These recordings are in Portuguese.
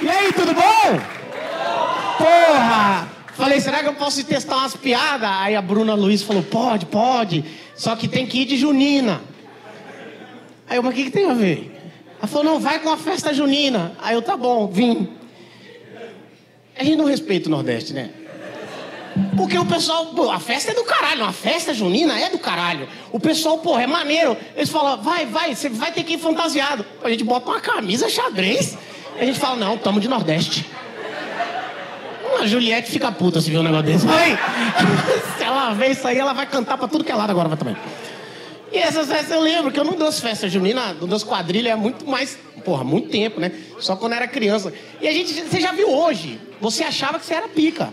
E aí, tudo bom? Porra! Falei, será que eu posso testar umas piadas? Aí a Bruna Luiz falou, pode, pode. Só que tem que ir de junina. Aí eu, mas o que, que tem a ver? Ela falou, não, vai com a festa junina. Aí eu, tá bom, vim. A gente não respeita o Nordeste, né? Porque o pessoal, pô, a festa é do caralho, a festa junina é do caralho. O pessoal, porra, é maneiro. Eles falam, vai, vai, você vai ter que ir fantasiado. A gente bota uma camisa xadrez. A gente fala, não, tamo de Nordeste. A Juliette fica puta se vê um negócio desse. Vai. se ela vê isso aí, ela vai cantar pra tudo que é lado agora também. E essas festas eu lembro que eu não danço festa junina, não danço quadrilha há muito mais, porra, muito tempo, né? Só quando era criança. E a gente, você já viu hoje, você achava que você era pica.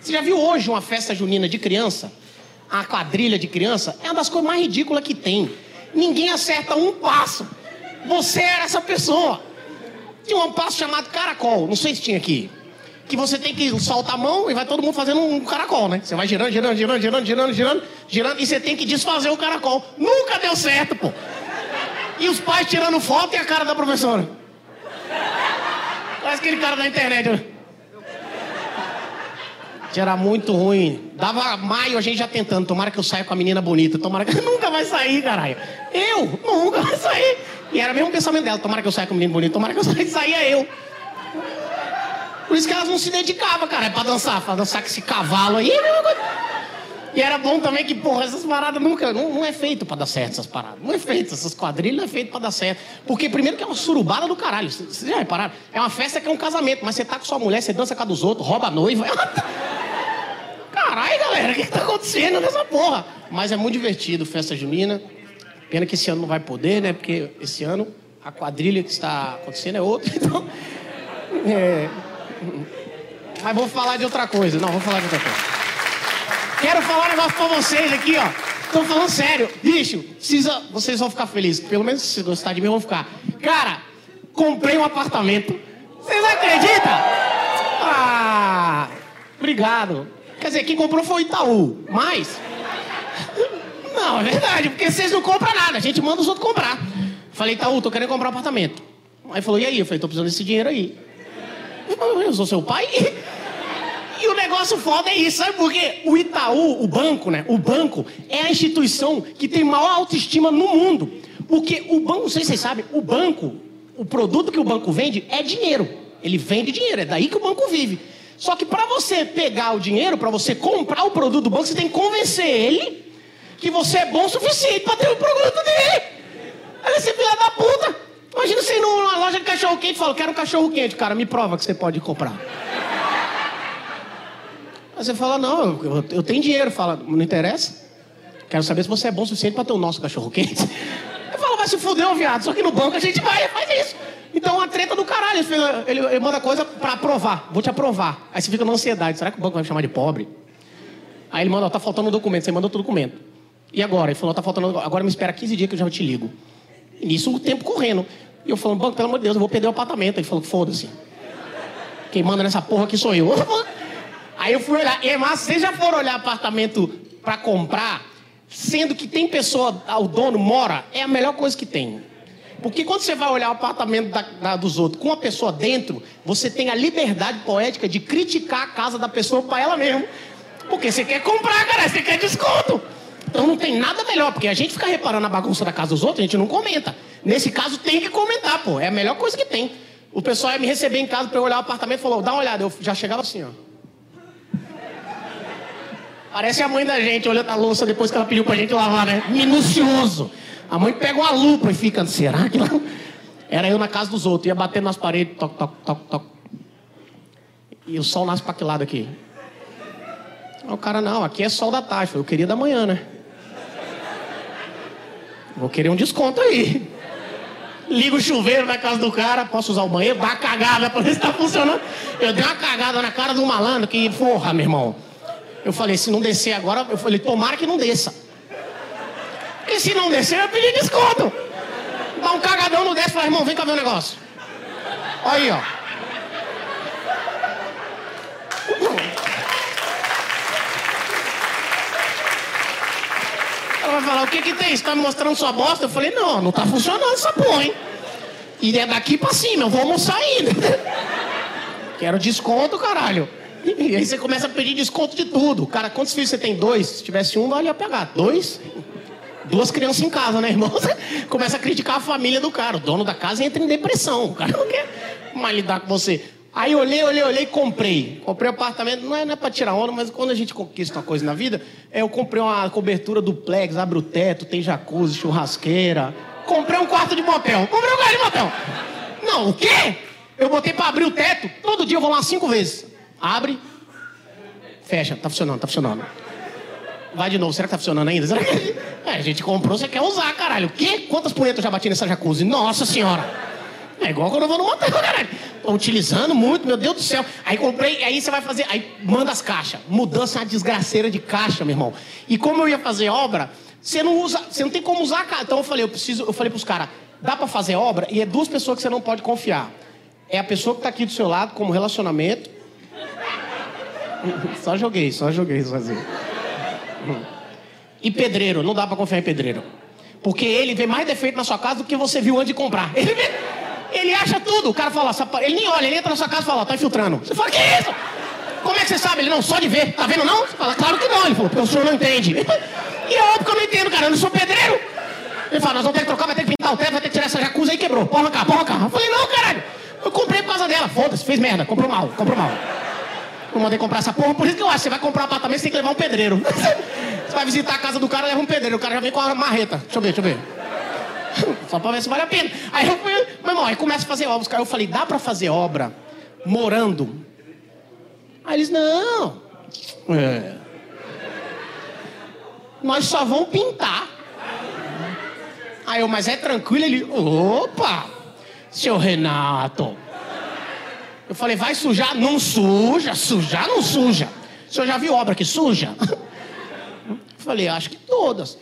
Você já viu hoje uma festa junina de criança? A quadrilha de criança? É uma das coisas mais ridículas que tem. Ninguém acerta um passo. Você era essa pessoa. Tinha um passo chamado caracol, não sei se tinha aqui que você tem que soltar a mão e vai todo mundo fazendo um caracol, né? Você vai girando, girando, girando, girando, girando, girando, girando, e você tem que desfazer o caracol. Nunca deu certo, pô. E os pais tirando foto e a cara da professora. Parece aquele cara da internet. Né? Era muito ruim. Dava maio a gente já tentando. Tomara que eu saia com a menina bonita. Tomara que. Nunca vai sair, caralho. Eu? Nunca vai sair. E era o mesmo pensamento dela. Tomara que eu saia com a menina bonita. Tomara que eu saia. Saía eu. Por isso que elas não se dedicavam, cara, é pra dançar, pra dançar com esse cavalo aí. E era bom também que, porra, essas paradas nunca. Não, não é feito pra dar certo essas paradas. Não é feito, essas quadrilhas não é feito pra dar certo. Porque primeiro que é uma surubada do caralho. Vocês já repararam? É uma festa que é um casamento, mas você tá com sua mulher, você dança com a dos outros, rouba a noiva. Caralho, galera, o que, que tá acontecendo nessa porra? Mas é muito divertido, festa junina. Pena que esse ano não vai poder, né? Porque esse ano a quadrilha que está acontecendo é outra, então. É. Mas vou falar de outra coisa. Não, vou falar de outra coisa. Quero falar um negócio pra vocês aqui, ó. Tô falando sério. Bicho, precisa, vocês vão ficar felizes. Pelo menos se gostar de mim, vão ficar. Cara, comprei um apartamento. Vocês acreditam? Ah, obrigado. Quer dizer, quem comprou foi o Itaú. Mas. É verdade, porque vocês não compram nada. A gente manda os outros comprar. Falei, Itaú, tô querendo comprar um apartamento. Aí falou, e aí? Eu falei, tô precisando desse dinheiro aí. Eu sou seu pai? E o negócio foda é isso, sabe por quê? O Itaú, o banco, né? O banco é a instituição que tem maior autoestima no mundo. Porque o banco, não sei se vocês sabem, o banco, o produto que o banco vende é dinheiro. Ele vende dinheiro, é daí que o banco vive. Só que para você pegar o dinheiro, para você comprar o produto do banco, você tem que convencer ele que você é bom o suficiente para ter o produto dele. Aí você filha da puta. Imagina você ir numa loja de cachorro quente e fala, quero um cachorro quente, cara, me prova que você pode comprar. Aí você fala, não, eu, eu tenho dinheiro. Fala, não interessa. Quero saber se você é bom o suficiente para ter o nosso cachorro quente. Eu falo, vai se fuder, viado. Só que no banco a gente vai e faz isso. Então, uma treta do caralho. Ele, ele, manda coisa para aprovar. Vou te aprovar. Aí você fica na ansiedade. Será que o banco vai me chamar de pobre? Aí ele manda, ó, tá faltando um documento. Você manda outro documento. E agora? Ele falou, tá faltando. Agora me espera 15 dias que eu já te ligo. Nisso o tempo correndo. E eu falando, banco, pelo amor de Deus, eu vou perder o apartamento. Ele falou, foda-se. Quem manda nessa porra aqui sou eu. Aí eu fui olhar. E, mas vocês já foram olhar apartamento para comprar, sendo que tem pessoa, o dono mora, é a melhor coisa que tem. Porque quando você vai olhar o apartamento da, da, dos outros com a pessoa dentro, você tem a liberdade poética de criticar a casa da pessoa para ela mesmo. Porque você quer comprar, cara, você quer desconto. Então não tem nada melhor, porque a gente fica reparando a bagunça da casa dos outros, a gente não comenta. Nesse caso tem que comentar, pô. É a melhor coisa que tem. O pessoal ia me receber em casa para eu olhar o apartamento e falou, dá uma olhada. Eu já chegava assim, ó. Parece a mãe da gente olhando a louça depois que ela pediu pra gente lavar, né? Minucioso. A mãe pega uma lupa e fica, será que não? Era eu na casa dos outros, ia batendo nas paredes, toc, toc, toc, toc. E o sol nasce pra que lado aqui? O cara, não, aqui é sol da tarde. Eu queria da manhã, né? Vou querer um desconto aí. Liga o chuveiro na casa do cara, posso usar o banheiro, dá uma cagada pra ver se tá funcionando. Eu dei uma cagada na cara do malandro que, porra, meu irmão. Eu falei, se não descer agora, eu falei, tomara que não desça. E se não descer, eu pedi desconto. Dá um cagadão, não desce, fala, irmão, vem cá ver o negócio. Aí, ó. Falar, o que que tem? Você tá me mostrando sua bosta? Eu falei, não, não tá funcionando essa porra, hein? E é daqui pra cima, eu vou almoçar ainda. Quero desconto, caralho. E aí você começa a pedir desconto de tudo. Cara, quantos filhos você tem? Dois? Se tivesse um, valia pegar. Dois? Duas crianças em casa, né, irmão? Você começa a criticar a família do cara. O dono da casa entra em depressão. O cara não quer mais lidar com você. Aí olhei, olhei, olhei e comprei. Comprei um apartamento, não é, não é pra tirar onda, mas quando a gente conquista uma coisa na vida, é, eu comprei uma cobertura duplex, abre o teto, tem jacuzzi, churrasqueira. Comprei um quarto de motel. Comprei um quarto de motel. Não, o quê? Eu botei pra abrir o teto, todo dia eu vou lá cinco vezes. Abre, fecha, tá funcionando, tá funcionando. Vai de novo, será que tá funcionando ainda? Será que... É, a gente comprou, você quer usar, caralho. O quê? Quantas punhetas eu já bati nessa jacuzzi? Nossa senhora! É igual quando eu vou no motel, caralho. Tô utilizando muito, meu Deus do céu. Aí comprei, aí você vai fazer, aí manda as caixas. Mudança é uma desgraceira de caixa, meu irmão. E como eu ia fazer obra, você não usa, você não tem como usar a. Então eu falei, eu preciso, eu falei pros caras, dá para fazer obra e é duas pessoas que você não pode confiar. É a pessoa que tá aqui do seu lado como relacionamento. Só joguei, só joguei sozinho. E pedreiro, não dá para confiar em pedreiro. Porque ele vê mais defeito na sua casa do que você viu antes de comprar. Ele, vê, ele acha tudo. O cara fala, ele nem olha, ele entra na sua casa e fala, tá infiltrando. Você fala, que isso? Como é que você sabe? Ele não, só de ver. Tá vendo não? Você fala, claro que não. Ele falou, porque o senhor não entende. E é óbvio que eu não entendo, cara. Eu não sou pedreiro. Ele fala, nós vamos ter que trocar, vai ter que pintar o teto, vai ter que tirar essa jacuzzi aí, quebrou. Porra, cá, porra, cá. Eu falei, não, caralho. Eu comprei por causa dela. Foda-se, fez merda. Comprou mal, comprou mal. Não mandei comprar essa porra, por isso que eu acho. Você vai comprar um apartamento, você tem que levar um pedreiro. Você vai visitar a casa do cara, leva um pedreiro. O cara já vem com a marreta. Deixa eu ver, deixa eu ver. Só pra ver se vale a pena. Aí eu fui, meu irmão, aí começa a fazer obras. Eu falei, dá pra fazer obra morando? Aí eles, não. É. Nós só vamos pintar. Aí eu, mas é tranquilo? Ele, opa, seu Renato. Eu falei, vai sujar? Não suja, sujar não suja. O senhor já viu obra que suja? Eu falei, acho que todas.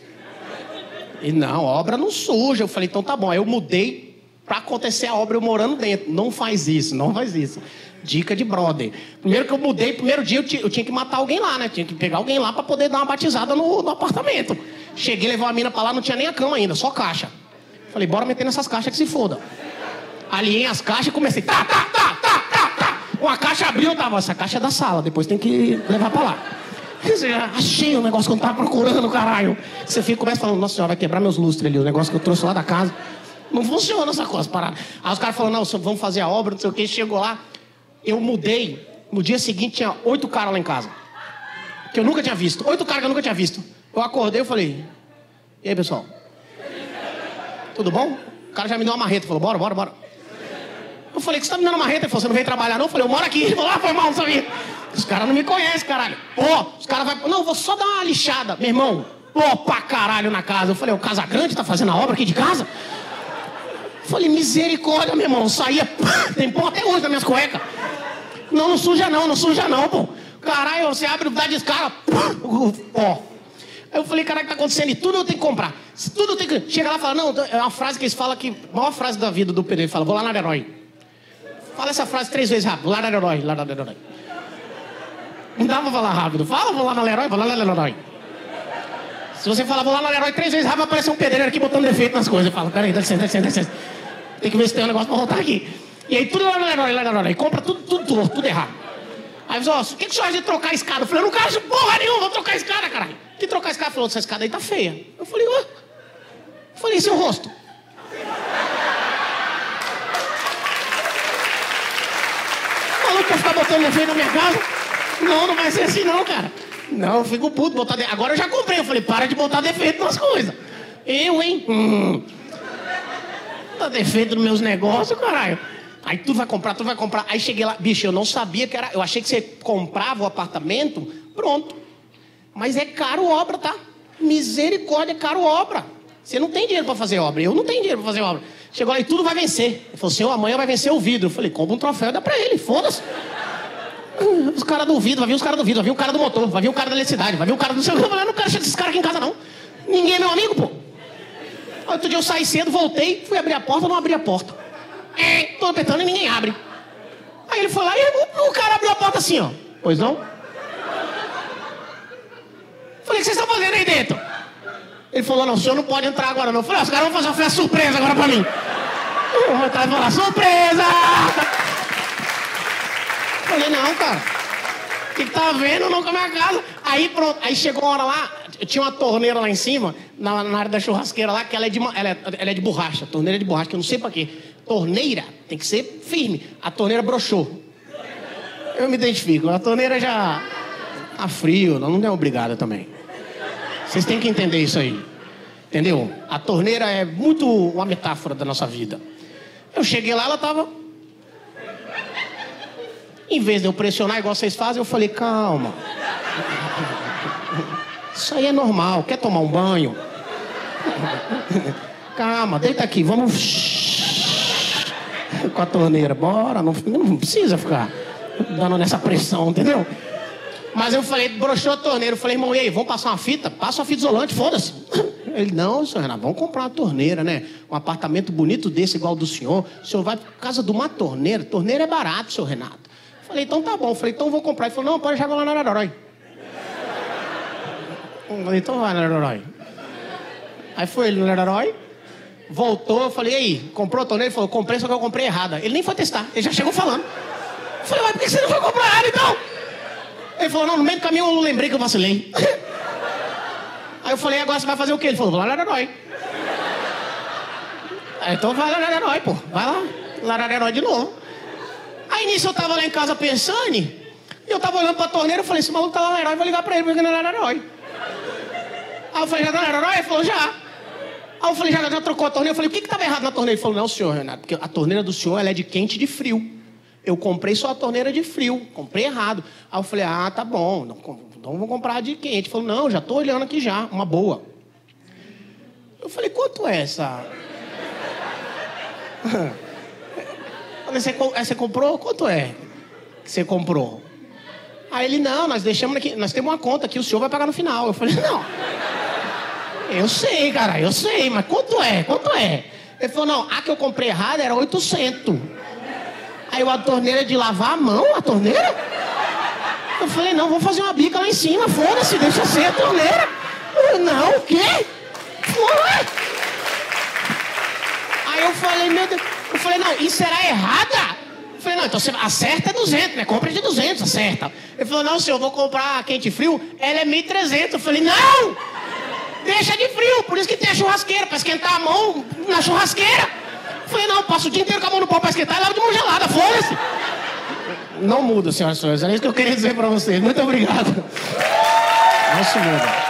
E não, obra não suja. Eu falei, então tá bom. Aí eu mudei para acontecer a obra eu morando dentro. Não faz isso, não faz isso. Dica de brother. Primeiro que eu mudei, primeiro dia eu, eu tinha que matar alguém lá, né? Tinha que pegar alguém lá para poder dar uma batizada no, no apartamento. Cheguei, levei uma mina para lá, não tinha nem a cama ainda, só caixa. Falei, bora meter nessas caixas que se foda. Aliei as caixas e comecei, tá, tá, tá, tá, tá, tá. Uma caixa abriu, tava, essa caixa é da sala, depois tem que levar para lá. Achei o negócio que eu não tava procurando, caralho. Você fica, começa falando, nossa senhora, vai quebrar meus lustres ali, o negócio que eu trouxe lá da casa. Não funciona essa coisa, parada. Aí os caras falaram, não, vamos fazer a obra, não sei o que. Chegou lá, eu mudei. No dia seguinte tinha oito caras lá em casa. Que eu nunca tinha visto. Oito caras que eu nunca tinha visto. Eu acordei e falei, e aí, pessoal? Tudo bom? O cara já me deu uma marreta, falou, bora, bora, bora. Eu falei, que você tá me dando uma marreta? Ele falou, você não veio trabalhar não? Eu falei, eu moro aqui. Ele falou, ah, foi mal, não sabia. Os caras não me conhecem, caralho. Pô, os caras vão. Não, vou só dar uma lixada. Meu irmão, pô, pra caralho na casa. Eu falei, o Casa Grande tá fazendo a obra aqui de casa? Eu falei, misericórdia, meu irmão. Saía, tem pó até hoje nas minhas cuecas. Não, não suja não, não suja não, pô. Caralho, você abre, dá descarga, ó. Aí eu falei, caralho, o tá acontecendo? E tudo eu tenho que comprar. Tudo tem que. Chega lá e fala, não, é uma frase que eles falam que. A maior frase da vida do Pedro, ele fala, vou lá na Herói. Fala essa frase três vezes rápido. Lá na Herói, lá na Herói. Não dá pra falar rápido. Fala, vou lá na Leroy, vou lá na Leroy. Se você falar, vou lá na Leroy três vezes rápido, vai aparecer um pedreiro aqui botando defeito nas coisas. Eu falo, peraí, dá licença, dá licença, dá licença. Tem que ver se tem um negócio pra voltar aqui. E aí tudo lá na Leroy, lá na Leroy. Compra tudo, tudo, tudo, errado. Aí você, ó, o que, que o senhor acha de trocar a escada? Eu falei, eu não quero porra nenhuma, vou trocar a escada, caralho. Que trocar a escada? Falou, essa escada aí tá feia. Eu falei, ué? Eu falei, seu rosto? Maluco quer ficar botando defeito na minha casa? Não, não vai ser assim não, cara. Não, eu fico puto botar defeito. Agora eu já comprei. Eu falei, para de botar defeito nas coisas. Eu, hein? Hum. Botar defeito nos meus negócios, caralho. Aí tu vai comprar, tu vai comprar. Aí cheguei lá, bicho, eu não sabia que era. Eu achei que você comprava o apartamento, pronto. Mas é caro obra, tá? Misericórdia, é caro obra. Você não tem dinheiro para fazer obra. Eu não tenho dinheiro para fazer obra. Chegou lá e tudo vai vencer. Ele falou, senhor, amanhã vai vencer o vidro. Eu falei, compra um troféu dá pra ele, foda-se. Os caras do vidro, vai vir os caras do vidro, vai vir o cara do motor, vai vir o cara da eletricidade, vai vir o cara do seu. Eu não quero esses caras aqui em casa, não. Ninguém é meu amigo, pô. Outro dia eu saí cedo, voltei, fui abrir a porta, não abri a porta. É, tô apertando e ninguém abre. Aí ele foi lá e o, cara abriu a porta assim, ó. Pois não? Falei, o que vocês estão fazendo aí dentro? Ele falou, não, o senhor não pode entrar agora não. Eu falei, ah, os caras vão fazer uma surpresa agora pra mim. Eu vou atrás e falar, surpresa! Falei, não, cara. O que, que tá vendo? Não com a casa. Aí pronto, aí chegou uma hora lá, tinha uma torneira lá em cima, na, na área da churrasqueira lá, que ela é, de, ela, é, ela é de borracha, torneira de borracha, que eu não sei pra quê. Torneira tem que ser firme. A torneira broxou. Eu me identifico, a torneira já tá frio, não é obrigada também. Vocês têm que entender isso aí. Entendeu? A torneira é muito uma metáfora da nossa vida. Eu cheguei lá, ela tava. Em vez de eu pressionar igual vocês fazem, eu falei, calma. Isso aí é normal. Quer tomar um banho? Calma, deita aqui, vamos. Com a torneira, bora. Não, não precisa ficar dando nessa pressão, entendeu? Mas eu falei, broxou a torneira. Eu falei, irmão, e aí, vamos passar uma fita? Passa uma fita isolante, foda-se. Ele, não, senhor Renato, vamos comprar uma torneira, né? Um apartamento bonito desse, igual do senhor. O senhor vai por causa de uma torneira. Torneira é barato, senhor Renato. Falei, então tá bom. Falei, então vou comprar. Ele falou, não, pode jogar lá na. Eu falei, então vai na Ararói. Aí foi ele no Ararói, voltou, eu falei, e aí, comprou a torneira? Ele falou, comprei, só que eu comprei errada. Ele nem foi testar, ele já chegou falando. Eu falei, mas por que você não foi comprar errado então? Ele falou, não, no meio do caminho eu lembrei que eu vacilei. Aí eu falei, agora você vai fazer o quê? Ele falou, vou lá na. Aí, então vai lá na Ararói, pô. Vai lá, lá na Ararói de novo. Aí nisso eu tava lá em casa pensando, e eu tava olhando pra torneira, eu falei, esse maluco tá lá na Ararói, vou ligar pra ele, porque não é na Ararói. Aí eu falei, já tá na Ararói? Ele falou, já. Aí eu falei, já, já trocou a torneira? Eu falei, o que que tava errado na torneira? Ele falou, não, senhor, Renato, porque a torneira do senhor, ela é de quente e de frio. Eu comprei só a torneira de frio, comprei errado. Aí eu falei, ah, tá bom, então vou comprar de quente. Ele falou, não, já tô olhando aqui já, uma boa. Eu falei, quanto é essa? Eu falei, você, você comprou? Quanto é que você comprou? Aí ele, não, nós deixamos aqui, nós temos uma conta que o senhor vai pagar no final. Eu falei, não. Eu sei, cara, eu sei, mas quanto é? Quanto é? Ele falou, não, a que eu comprei errada era 800. Aí a torneira de lavar a mão, a torneira? Eu falei, não, vou fazer uma bica lá em cima, foda-se, deixa ser a torneira. Eu, não, o quê? Foi. Aí eu falei, meu Deus, eu falei, não, isso era errada? Eu falei, não, então você acerta 200, né? Compra de 200, acerta. Ele falou, não, senhor, eu vou comprar quente frio, ela é 1.300. Eu falei, não! Deixa de frio, por isso que tem a churrasqueira, para esquentar a mão na churrasqueira. Eu falei, não, passo o dia inteiro com a mão no pau pra esquentar e lavo de mão gelada, foda-se. Não muda, senhoras e senhores. Era isso que eu queria dizer pra vocês. Muito obrigado. Não se muda.